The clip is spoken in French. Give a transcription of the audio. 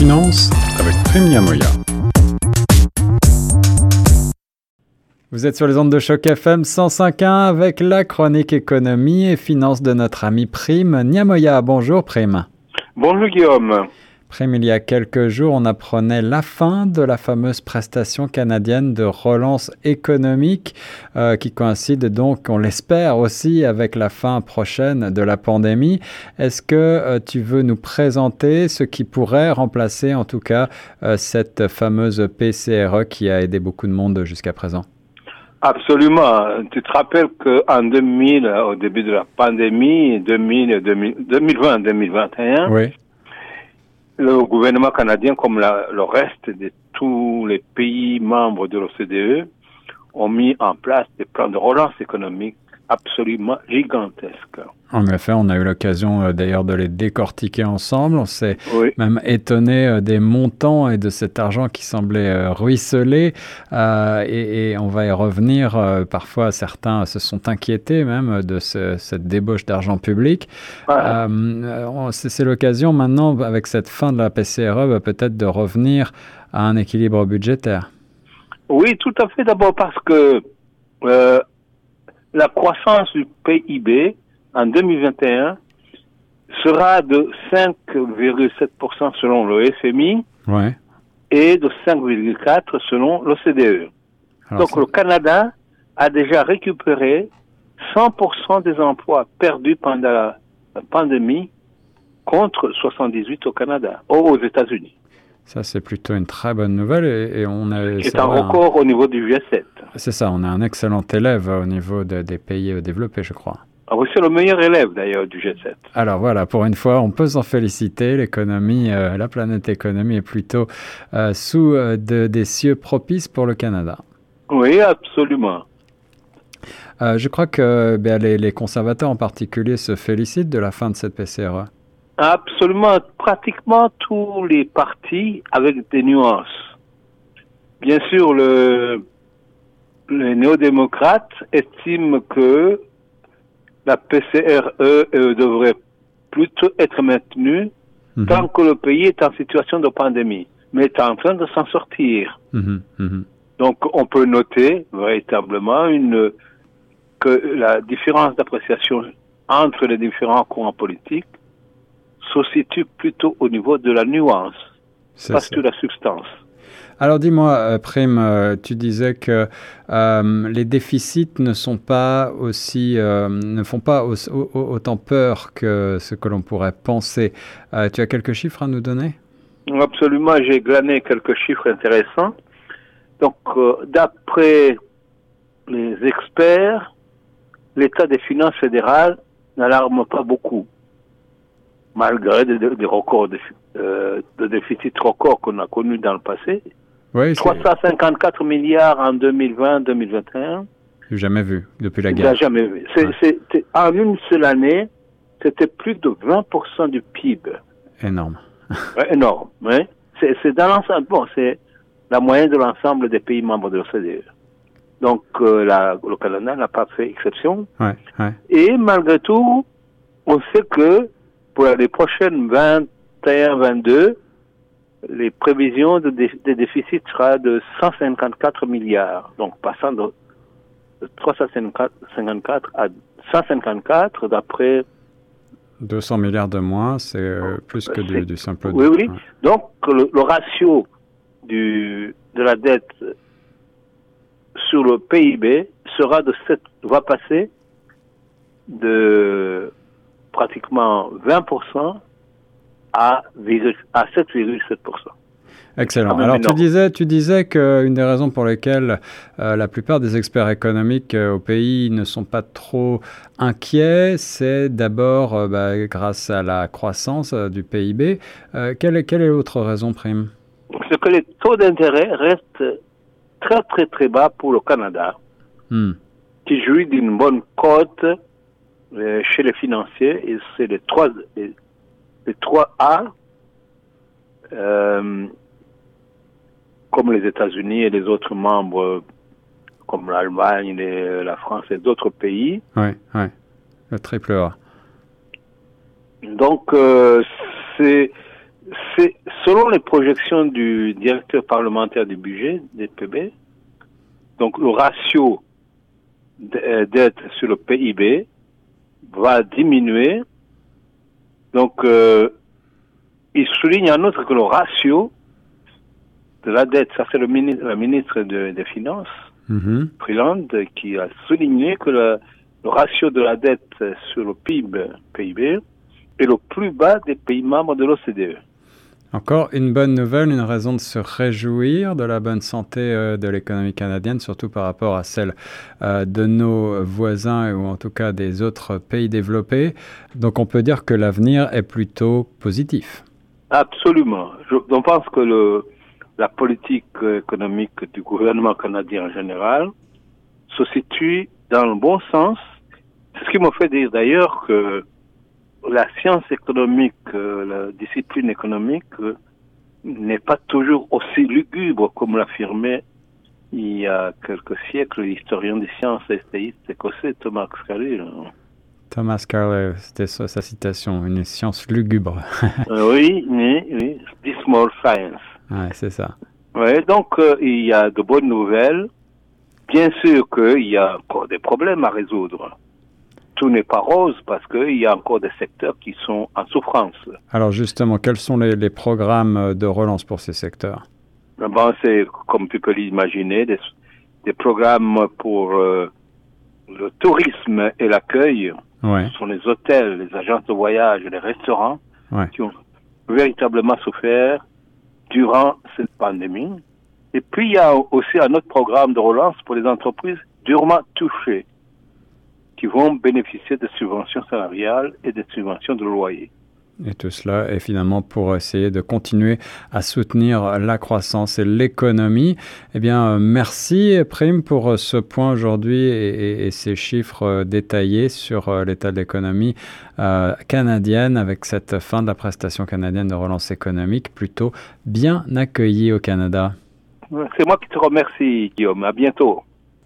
Finance avec Prime Niamoya. Vous êtes sur les ondes de choc FM 105.1 avec la chronique économie et finance de notre ami Prime Niamoya. Bonjour Prime. Bonjour Guillaume. Prime, il y a quelques jours, on apprenait la fin de la fameuse prestation canadienne de relance économique euh, qui coïncide donc, on l'espère aussi, avec la fin prochaine de la pandémie. Est-ce que euh, tu veux nous présenter ce qui pourrait remplacer en tout cas euh, cette fameuse PCRE qui a aidé beaucoup de monde jusqu'à présent? Absolument. Tu te rappelles qu'en 2000, au début de la pandémie, 2020-2021, oui le gouvernement canadien, comme le reste de tous les pays membres de l'OCDE, ont mis en place des plans de relance économique absolument gigantesques. En effet, on a eu l'occasion euh, d'ailleurs de les décortiquer ensemble. On s'est même étonné euh, des montants et de cet argent qui semblait euh, ruisseler. Et, on va y revenir. Parfois, certains se sont inquiétés même de cette débauche d'argent public. C'est l'occasion maintenant, avec cette fin de la PCRE, bah, peut-être de revenir à un équilibre budgétaire. Oui, tout à fait. D'abord parce que la croissance du PIB en 2021 sera de 5,7% selon le FMI et de 5,4% selon l'OCDE. Donc le Canada a déjà récupéré 100% des emplois perdus pendant la pandémie contre 78 au Canada, aux États-Unis. Ça, c'est plutôt une très bonne nouvelle. Et, on a, c'est un record au niveau du G7. C'est ça, on a un excellent élève au niveau des pays développés, je crois. Ah oui, c'est le meilleur élève d'ailleurs du G7. Alors voilà, pour une fois, on peut s'en féliciter. L'économie, euh, la planète économie est plutôt euh, sous euh, des cieux propices pour le Canada. Oui, absolument. je crois que ben, les, les, conservateurs en particulier se félicitent de la fin de cette PCRE. Absolument, pratiquement tous les partis avec des nuances. Bien sûr, le, les néo-démocrates estiment que la PCRE euh, devrait plutôt être maintenue mhm. tant que le pays est en situation de pandémie, mais est en train de s'en sortir. Mhm, mhm. Donc, on peut noter véritablement une, que la différence d'appréciation entre les différents courants politiques se situe plutôt au niveau de la nuance, pas que la substance. Alors dis-moi, euh, Prime, euh, tu disais que euh, les déficits ne sont pas aussi, ne font pas autant peur que ce que l'on pourrait penser. tu as quelques chiffres à nous donner? Absolument, j'ai glané quelques chiffres intéressants. Donc, d'après les experts, l'état des finances fédérales n'alarme pas beaucoup malgré des, records de, euh, de, déficit records qu'on a connus dans le passé. Oui, 354 milliards en 2020-2021. Jamais vu depuis la guerre. Jamais vu. en une seule année, c'était plus de 20% du PIB. Énorme. énorme. Ouais. C'est dans l'ensemble. Bon, c'est la moyenne de l'ensemble des pays membres de l'OCDE. Donc, euh, la, le Canada n'a pas fait exception. Ouais, ouais. Et malgré tout, on sait que pour les prochaines 21-22, les prévisions de, déficit sera de 154 milliards, donc passant de, 354 à 154 d'après 200 milliards de moins, c'est euh, plus que du, simple. Oui, oui. Donc le, ratio du, de la dette sur le PIB sera de 7, va passer de pratiquement 20% à, à 7,7%. Excellent. Alors tu disais, tu disais qu'une des raisons pour lesquelles euh, la plupart des experts économiques euh, au pays ne sont pas trop inquiets, c'est d'abord euh, bah, grâce à la croissance du PIB. quelle, est, quelle est l'autre raison, Prime? C'est que les taux d'intérêt restent très très très bas pour le Canada, hmm. qui jouit d'une bonne cote euh, chez les financiers, c'est les trois, les, trois A, euh, comme les États-Unis et les autres membres, comme l'Allemagne, la France et d'autres pays. Oui, oui, le triple A. Donc, euh, c'est C'est selon les projections du directeur parlementaire du budget des PB. Donc le ratio euh, dette sur le PIB va diminuer. Donc euh, il souligne en outre que le ratio de la dette, ça c'est le ministre, la ministre des Finances, mm Freeland, qui a souligné que le, le ratio de la dette sur le PIB, PIB est le plus bas des pays membres de l'OCDE. Encore une bonne nouvelle, une raison de se réjouir de la bonne santé euh, de l'économie canadienne, surtout par rapport à celle euh, de nos voisins ou en tout cas des autres pays développés. Donc on peut dire que l'avenir est plutôt positif. Absolument. Je, pense que la politique économique du gouvernement canadien en général se situe dans le bon sens. C'est ce qui me fait dire d'ailleurs que la science économique, euh, la discipline économique euh, n'est pas toujours aussi lugubre comme l'affirmait il y a quelques siècles l'historien des sciences essayiste écossais Thomas Carlyle. Thomas Carlyle, c'était sa citation, une science lugubre. Euh, oui, oui, oui, dismal science. Ouais, c'est ça. Oui, donc il y a de bonnes nouvelles. Bien sûr qu'il y a encore des problèmes à résoudre tout n'est pas rose parce qu'il y a encore des secteurs qui sont en souffrance. Alors justement, quels sont les, programmes de relance pour ces secteurs? Bon, C'est, comme tu peux l'imaginer, des, des, programmes pour euh, le tourisme et l'accueil. Ce sont les hôtels, les agences de voyage, les restaurants qui ont véritablement souffert durant cette pandémie. Et puis, il y a aussi un autre programme de relance pour les entreprises durement touchées qui vont bénéficier de subventions salariales et de subventions de loyer. Et tout cela est finalement pour essayer de continuer à soutenir la croissance et l'économie. Eh bien, merci Prime pour ce point aujourd'hui et, ces chiffres détaillés sur euh, l'état de l'économie euh, canadienne avec cette fin de la prestation canadienne de relance économique plutôt bien accueillie au Canada. C'est moi qui te remercie, Guillaume. À bientôt.